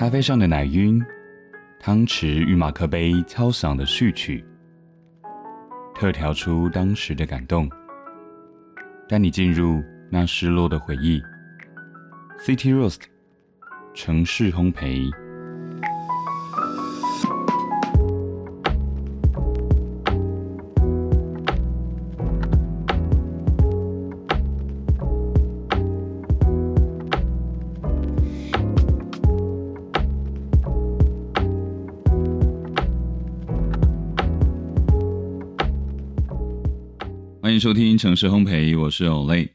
咖啡上的奶晕，汤匙与马克杯敲响的序曲，特调出当时的感动，带你进入那失落的回忆。City Roast，城市烘焙。欢迎收听城市烘焙，我是 Olay。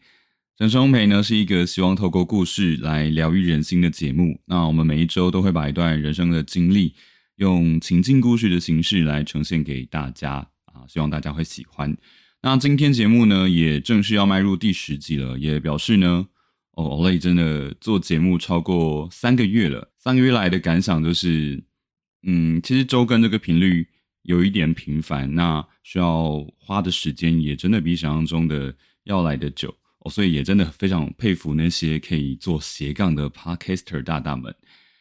城市烘焙呢是一个希望透过故事来疗愈人心的节目。那我们每一周都会把一段人生的经历，用情境故事的形式来呈现给大家啊，希望大家会喜欢。那今天节目呢也正式要迈入第十集了，也表示呢，哦，Olay 真的做节目超过三个月了。三个月来的感想就是，嗯，其实周更这个频率。有一点频繁，那需要花的时间也真的比想象中的要来的久，所以也真的非常佩服那些可以做斜杠的 podcaster 大大们。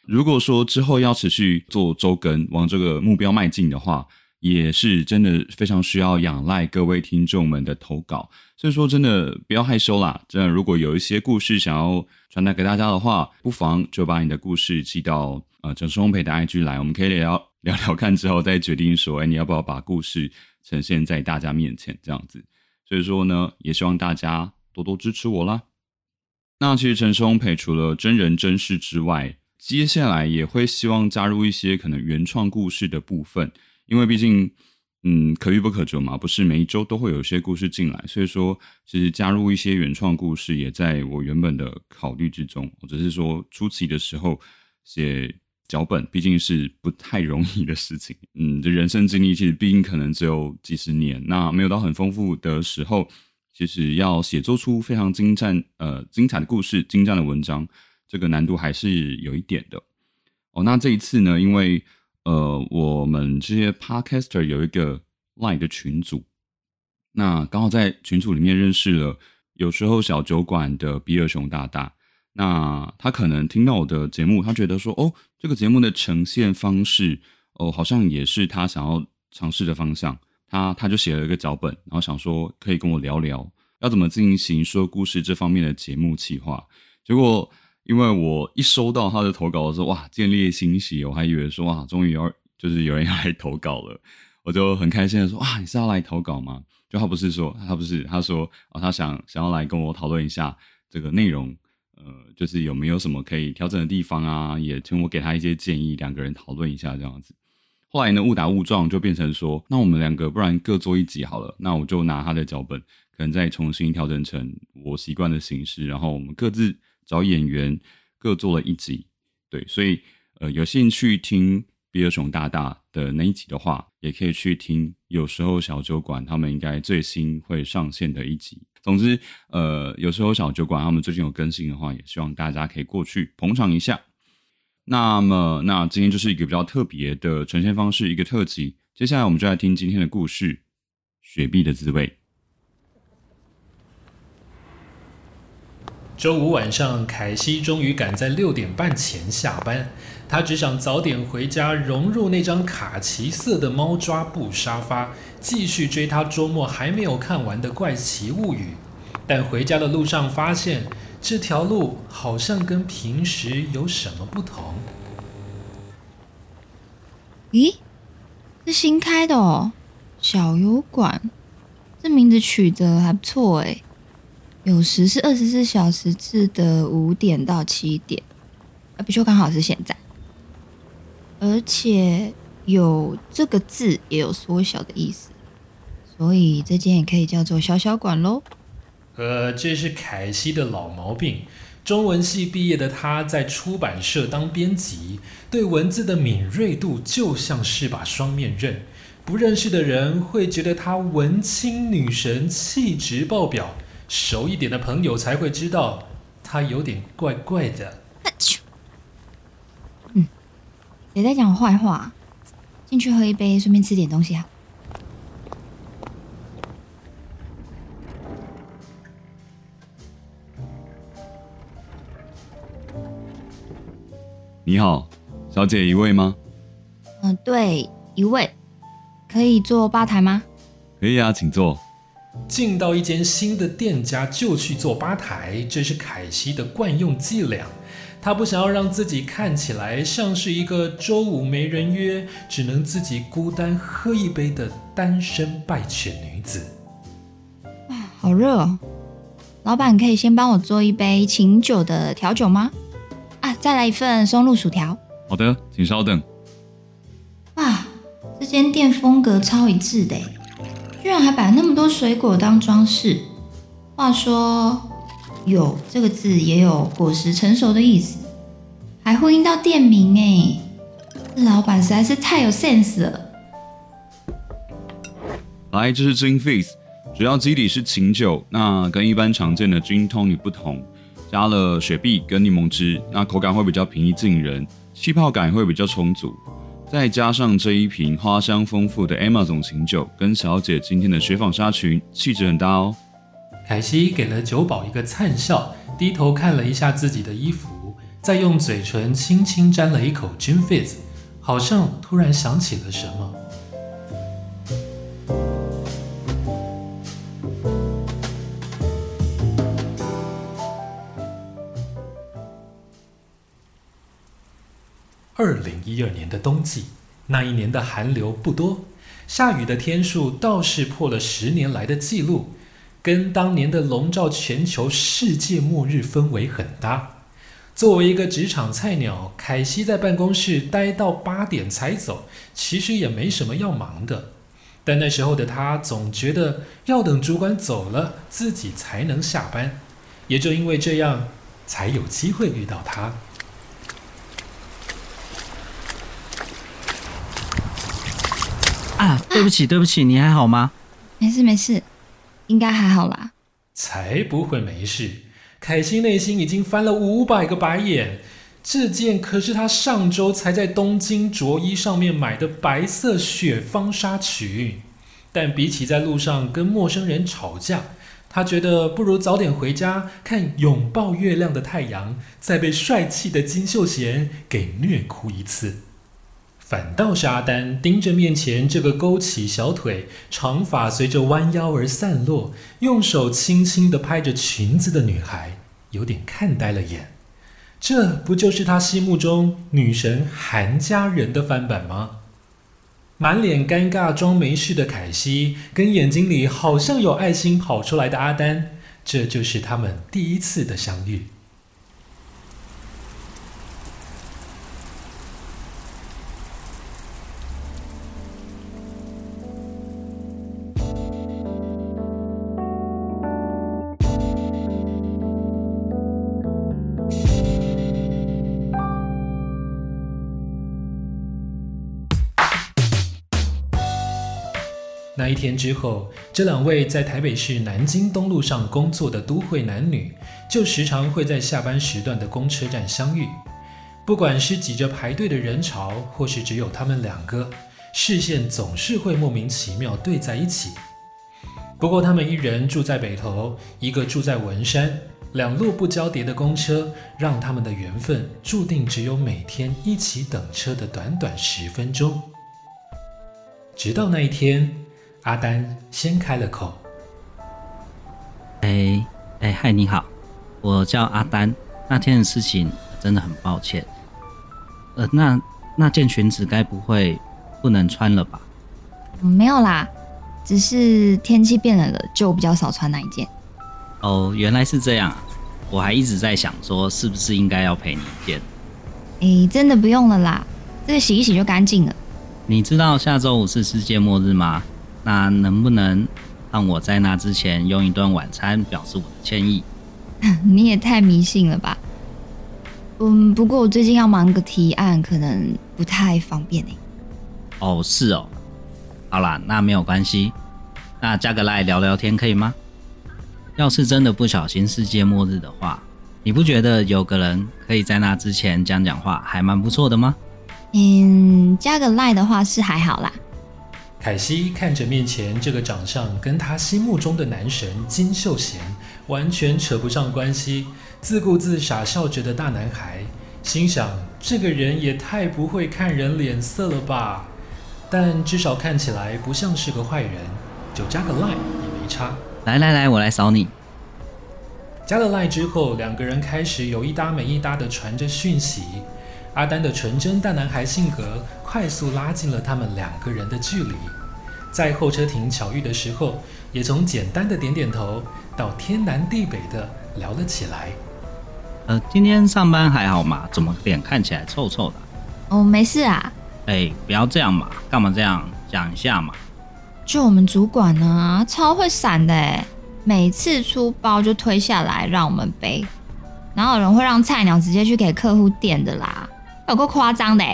如果说之后要持续做周更，往这个目标迈进的话，也是真的非常需要仰赖各位听众们的投稿。所以说，真的不要害羞啦！真的，如果有一些故事想要传达给大家的话，不妨就把你的故事寄到呃整双烘焙的 IG 来，我们可以聊。聊聊看之后再决定说，哎，你要不要把故事呈现在大家面前这样子？所以说呢，也希望大家多多支持我啦。那其实陈松培除了真人真事之外，接下来也会希望加入一些可能原创故事的部分，因为毕竟，嗯，可遇不可求嘛，不是每一周都会有一些故事进来，所以说其实加入一些原创故事也在我原本的考虑之中。我只是说初期的时候写。脚本毕竟是不太容易的事情，嗯，这人生经历其实毕竟可能只有几十年，那没有到很丰富的时候，其实要写作出非常精湛、呃精彩的故事、精湛的文章，这个难度还是有一点的。哦，那这一次呢，因为呃我们这些 podcaster 有一个 line 的群组，那刚好在群组里面认识了有时候小酒馆的比尔熊大大。那他可能听到我的节目，他觉得说，哦，这个节目的呈现方式，哦，好像也是他想要尝试的方向。他他就写了一个脚本，然后想说可以跟我聊聊，要怎么进行说故事这方面的节目企划。结果因为我一收到他的投稿的时候，哇，建立欣喜，我还以为说，哇，终于要就是有人要来投稿了，我就很开心的说，哇，你是要来投稿吗？就他不是说，他不是，他说，哦，他想想要来跟我讨论一下这个内容。呃，就是有没有什么可以调整的地方啊？也请我给他一些建议，两个人讨论一下这样子。后来呢，误打误撞就变成说，那我们两个不然各做一集好了。那我就拿他的脚本，可能再重新调整成我习惯的形式，然后我们各自找演员，各做了一集。对，所以呃，有兴趣听比尔熊大大的那一集的话，也可以去听。有时候小酒馆他们应该最新会上线的一集。总之，呃，有时候小酒馆他们最近有更新的话，也希望大家可以过去捧场一下。那么，那今天就是一个比较特别的呈现方式，一个特辑。接下来，我们就来听今天的故事《雪碧的滋味》。周五晚上，凯西终于赶在六点半前下班。他只想早点回家，融入那张卡其色的猫抓布沙发，继续追他周末还没有看完的《怪奇物语》。但回家的路上发现，这条路好像跟平时有什么不同。咦，是新开的哦，小油馆，这名字取得还不错哎。有时是二十四小时制的五点到七点，啊，不就刚好是现在。而且有这个字也有缩小的意思，所以这间也可以叫做小小馆喽。呃，这是凯西的老毛病。中文系毕业的他，在出版社当编辑，对文字的敏锐度就像是把双面刃。不认识的人会觉得他文青女神，气质爆表。熟一点的朋友才会知道，他有点怪怪的。嗯，谁在讲坏话？进去喝一杯，顺便吃点东西啊。你好，小姐一位吗？嗯，对，一位。可以坐吧台吗？可以啊，请坐。进到一间新的店家就去坐吧台，这是凯西的惯用伎俩。他不想要让自己看起来像是一个周五没人约，只能自己孤单喝一杯的单身败犬女子。啊，好热哦！老板可以先帮我做一杯琴酒的调酒吗？啊，再来一份松露薯条。好的，请稍等。哇，这间店风格超一致的，居然还摆那么多水果当装饰。话说。有这个字也有果实成熟的意思，还呼应到店名哎，这老板实在是太有 sense 了。来，这是 Gin Fizz，主要基底是琴酒，那跟一般常见的 Gin Tonic 不同，加了雪碧跟柠檬汁，那口感会比较平易近人，气泡感会比较充足，再加上这一瓶花香丰富的 Emma 总琴酒，跟小姐今天的雪纺纱裙气质很搭哦。凯西给了酒保一个灿笑，低头看了一下自己的衣服，再用嘴唇轻轻沾了一口 Gin Fizz，好像突然想起了什么。二零一二年的冬季，那一年的寒流不多，下雨的天数倒是破了十年来的记录。跟当年的笼罩全球世界末日氛围很搭。作为一个职场菜鸟，凯西在办公室待到八点才走，其实也没什么要忙的。但那时候的他总觉得要等主管走了，自己才能下班。也就因为这样，才有机会遇到他。啊，对不起，对不起，你还好吗？没事，没事。应该还好啦，才不会没事。凯西内心已经翻了五百个白眼，这件可是他上周才在东京着衣上面买的白色雪纺纱裙。但比起在路上跟陌生人吵架，他觉得不如早点回家看拥抱月亮的太阳，再被帅气的金秀贤给虐哭一次。反倒是阿丹盯着面前这个勾起小腿、长发随着弯腰而散落，用手轻轻地拍着裙子的女孩，有点看呆了眼。这不就是他心目中女神韩家人的翻版吗？满脸尴尬装没事的凯西，跟眼睛里好像有爱心跑出来的阿丹，这就是他们第一次的相遇。天之后，这两位在台北市南京东路上工作的都会男女，就时常会在下班时段的公车站相遇。不管是挤着排队的人潮，或是只有他们两个，视线总是会莫名其妙对在一起。不过，他们一人住在北投，一个住在文山，两路不交叠的公车，让他们的缘分注定只有每天一起等车的短短十分钟。直到那一天。阿丹先开了口：“哎哎，嗨，你好，我叫阿丹。那天的事情真的很抱歉。呃，那那件裙子该不会不能穿了吧？没有啦，只是天气变冷了，就比较少穿那一件。哦，原来是这样啊。我还一直在想，说是不是应该要赔你一件。哎，真的不用了啦，这个洗一洗就干净了。你知道下周五是世界末日吗？”那能不能让我在那之前用一顿晚餐表示我的歉意？你也太迷信了吧！嗯，不过我最近要忙个提案，可能不太方便诶。哦，是哦。好啦，那没有关系。那加个赖聊聊天可以吗？要是真的不小心世界末日的话，你不觉得有个人可以在那之前讲讲话，还蛮不错的吗？嗯，加个赖的话是还好啦。凯西看着面前这个长相跟他心目中的男神金秀贤完全扯不上关系、自顾自傻笑着的大男孩，心想这个人也太不会看人脸色了吧。但至少看起来不像是个坏人，就加个 line 也没差。来来来，我来扫你。加了 line 之后，两个人开始有一搭没一搭的传着讯息。阿丹的纯真大男孩性格快速拉近了他们两个人的距离。在候车亭巧遇的时候，也从简单的点点头到天南地北的聊了起来。呃，今天上班还好吗？怎么脸看起来臭臭的？哦，没事啊。哎，不要这样嘛，干嘛这样？讲一下嘛。就我们主管呢，超会闪的哎，每次出包就推下来让我们背，哪有人会让菜鸟直接去给客户垫的啦？有够夸张的。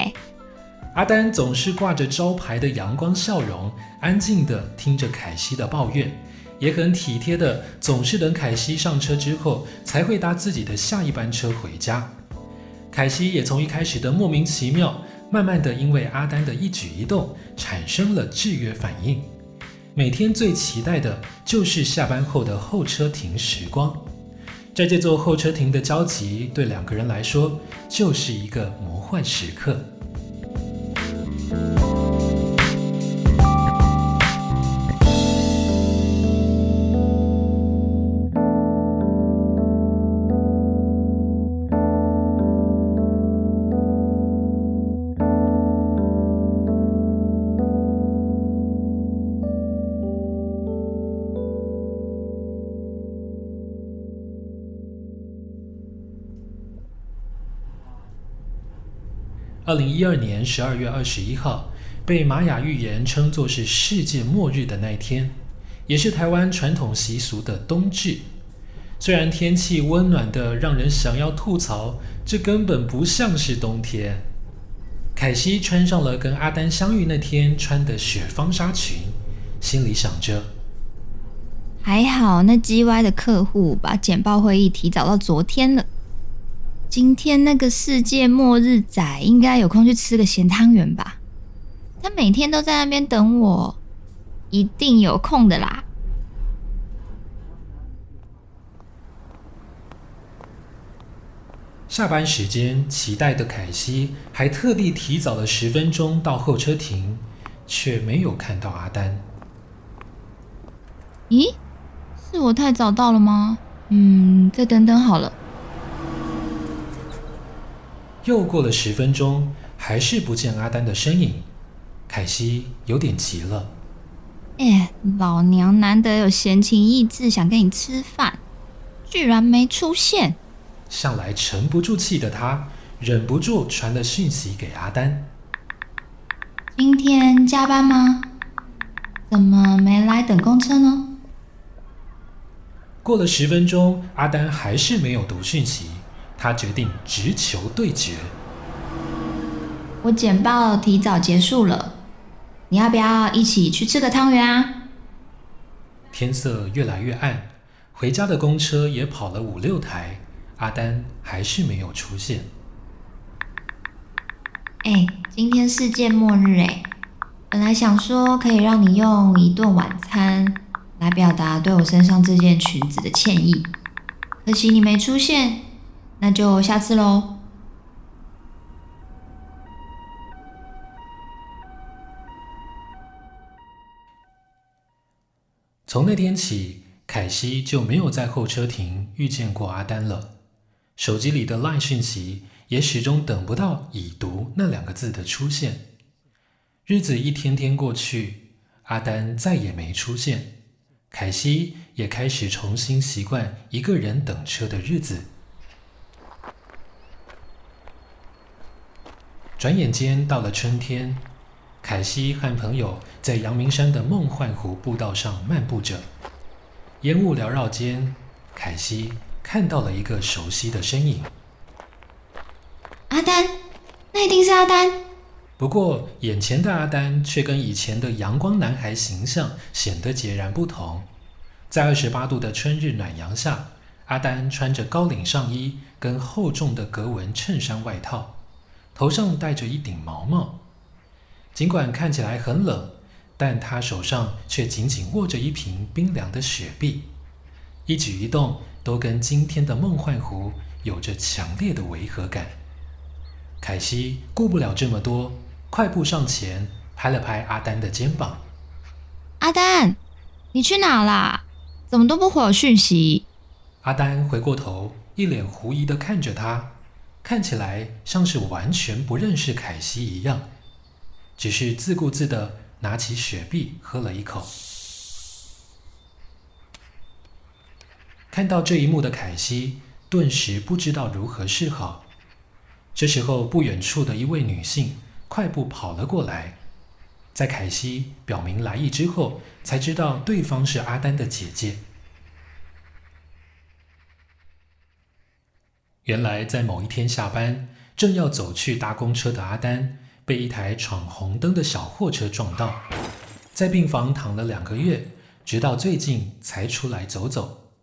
阿丹总是挂着招牌的阳光笑容，安静的听着凯西的抱怨，也很体贴的，总是等凯西上车之后才会搭自己的下一班车回家。凯西也从一开始的莫名其妙。慢慢的，因为阿丹的一举一动产生了制约反应。每天最期待的就是下班后的候车亭时光，在这座候车亭的交集，对两个人来说就是一个魔幻时刻。二零一二年十二月二十一号，被玛雅预言称作是世界末日的那一天，也是台湾传统习俗的冬至。虽然天气温暖的让人想要吐槽，这根本不像是冬天。凯西穿上了跟阿丹相遇那天穿的雪纺纱裙，心里想着：还好那 G Y 的客户把简报会议提早到昨天了。今天那个世界末日仔应该有空去吃个咸汤圆吧？他每天都在那边等我，一定有空的啦。下班时间，期待的凯西还特地提早了十分钟到候车亭，却没有看到阿丹。咦，是我太早到了吗？嗯，再等等好了。又过了十分钟，还是不见阿丹的身影，凯西有点急了。哎，老娘难得有闲情逸致想跟你吃饭，居然没出现。向来沉不住气的他，忍不住传了讯息给阿丹：“今天加班吗？怎么没来等公车呢？”过了十分钟，阿丹还是没有读讯息。他决定直球对决。我简报提早结束了，你要不要一起去吃个汤圆啊？天色越来越暗，回家的公车也跑了五六台，阿丹还是没有出现。哎，今天世界末日哎，本来想说可以让你用一顿晚餐来表达对我身上这件裙子的歉意，可惜你没出现。那就下次喽。从那天起，凯西就没有在候车亭遇见过阿丹了。手机里的 LINE 讯息也始终等不到“已读”那两个字的出现。日子一天天过去，阿丹再也没出现，凯西也开始重新习惯一个人等车的日子。转眼间到了春天，凯西和朋友在阳明山的梦幻湖步道上漫步着，烟雾缭绕间，凯西看到了一个熟悉的身影。阿丹，那一定是阿丹。不过，眼前的阿丹却跟以前的阳光男孩形象显得截然不同。在二十八度的春日暖阳下，阿丹穿着高领上衣跟厚重的格纹衬衫外套。头上戴着一顶毛帽，尽管看起来很冷，但他手上却紧紧握着一瓶冰凉的雪碧，一举一动都跟今天的梦幻湖有着强烈的违和感。凯西顾不了这么多，快步上前拍了拍阿丹的肩膀。阿丹，你去哪啦？怎么都不回我讯息？阿丹回过头，一脸狐疑的看着他，看起来像是完全不认识凯西一样，只是自顾自的拿起雪碧喝了一口。看到这一幕的凯西顿时不知道如何是好。这时候，不远处的一位女性快步跑了过来，在凯西表明来意之后，才知道对方是阿丹的姐姐。原来，在某一天下班，正要走去搭公车的阿丹，被一台闯红灯的小货车撞到，在病房躺了两个月，直到最近才出来走走，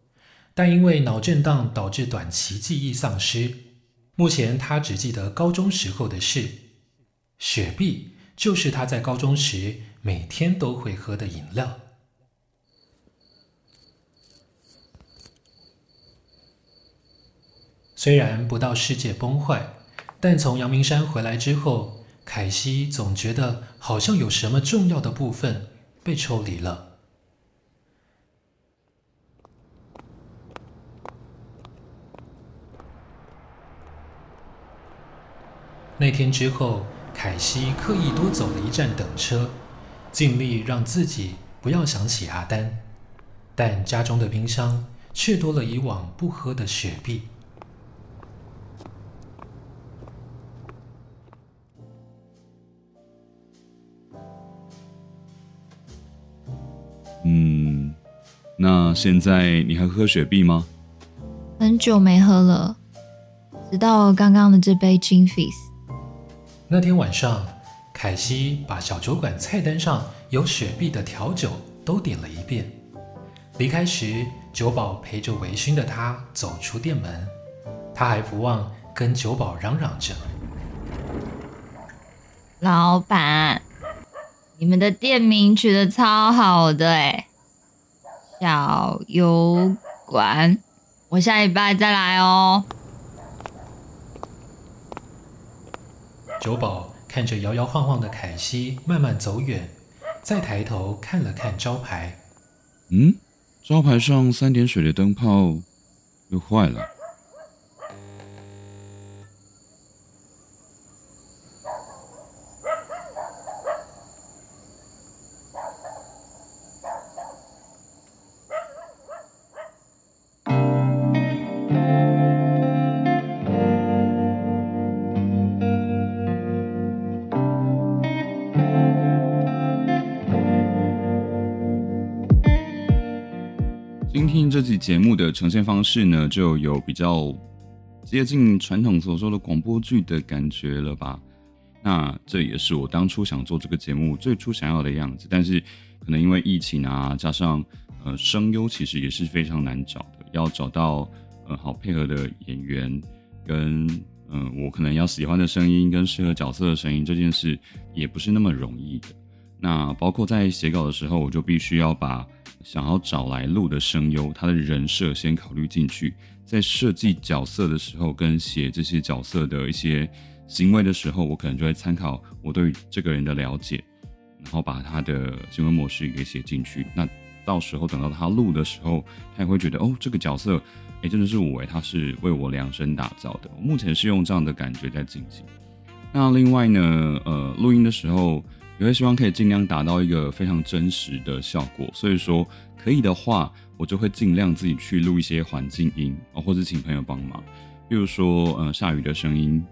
但因为脑震荡导致短期记忆丧失。目前他只记得高中时候的事，雪碧就是他在高中时每天都会喝的饮料。虽然不到世界崩坏，但从阳明山回来之后，凯西总觉得好像有什么重要的部分被抽离了。那天之后，凯西刻意多走了一站等车，尽力让自己不要想起阿丹，但家中的冰箱却多了以往不喝的雪碧。嗯，那现在你还喝雪碧吗？很久没喝了，直到刚刚的这杯 Gin Fizz。那天晚上，凯西把小酒馆菜单上有雪碧的调酒都点了一遍。离开时，酒保陪着微醺的他走出店门，他还不忘跟酒保嚷嚷着：“老板，你们的店名取得超好的哎，小油管，我下礼拜再来哦。”酒保看着摇摇晃晃的凯西慢慢走远，再抬头看了看招牌，嗯，招牌上三点水的灯泡又坏了。今天这期节目的呈现方式呢，就有比较接近传统所说的广播剧的感觉了吧？那这也是我当初想做这个节目最初想要的样子。但是可能因为疫情啊，加上呃声优其实也是非常难找的，要找到呃好配合的演员，跟嗯我可能要喜欢的声音跟适合角色的声音，这件事也不是那么容易的。那包括在写稿的时候，我就必须要把。想要找来录的声优，他的人设先考虑进去，在设计角色的时候，跟写这些角色的一些行为的时候，我可能就会参考我对这个人的了解，然后把他的行为模式给写进去。那到时候等到他录的时候，他也会觉得哦，这个角色，哎，真的是我，哎，他是为我量身打造的。目前是用这样的感觉在进行。那另外呢，呃，录音的时候。也会希望可以尽量达到一个非常真实的效果，所以说可以的话，我就会尽量自己去录一些环境音啊，或者请朋友帮忙，比如说呃下雨的声音，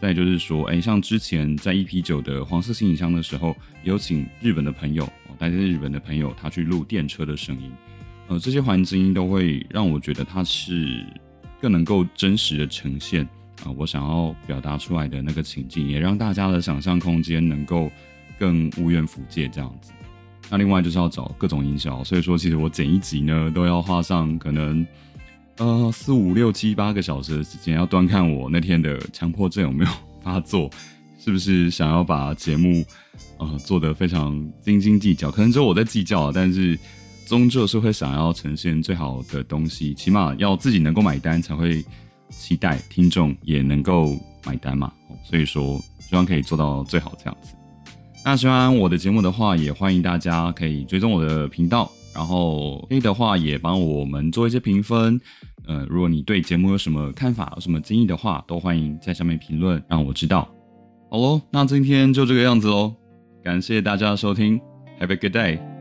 再就是说，哎，像之前在 EP 九的黄色行李箱的时候，有请日本的朋友，待在日本的朋友，他去录电车的声音，呃，这些环境音都会让我觉得它是更能够真实的呈现啊，我想要表达出来的那个情境，也让大家的想象空间能够。更无缘福界这样子，那另外就是要找各种营销，所以说其实我剪一集呢都要花上可能呃四五六七八个小时的时间，要端看我那天的强迫症有没有发作，是不是想要把节目呃做得非常斤斤计较，可能只有我在计较，但是终究是会想要呈现最好的东西，起码要自己能够买单才会期待听众也能够买单嘛，所以说希望可以做到最好这样子。那喜欢我的节目的话，也欢迎大家可以追踪我的频道，然后可以的话也帮我们做一些评分。呃，如果你对节目有什么看法、有什么建议的话，都欢迎在下面评论，让我知道。好喽，那今天就这个样子喽，感谢大家的收听，Have a good day。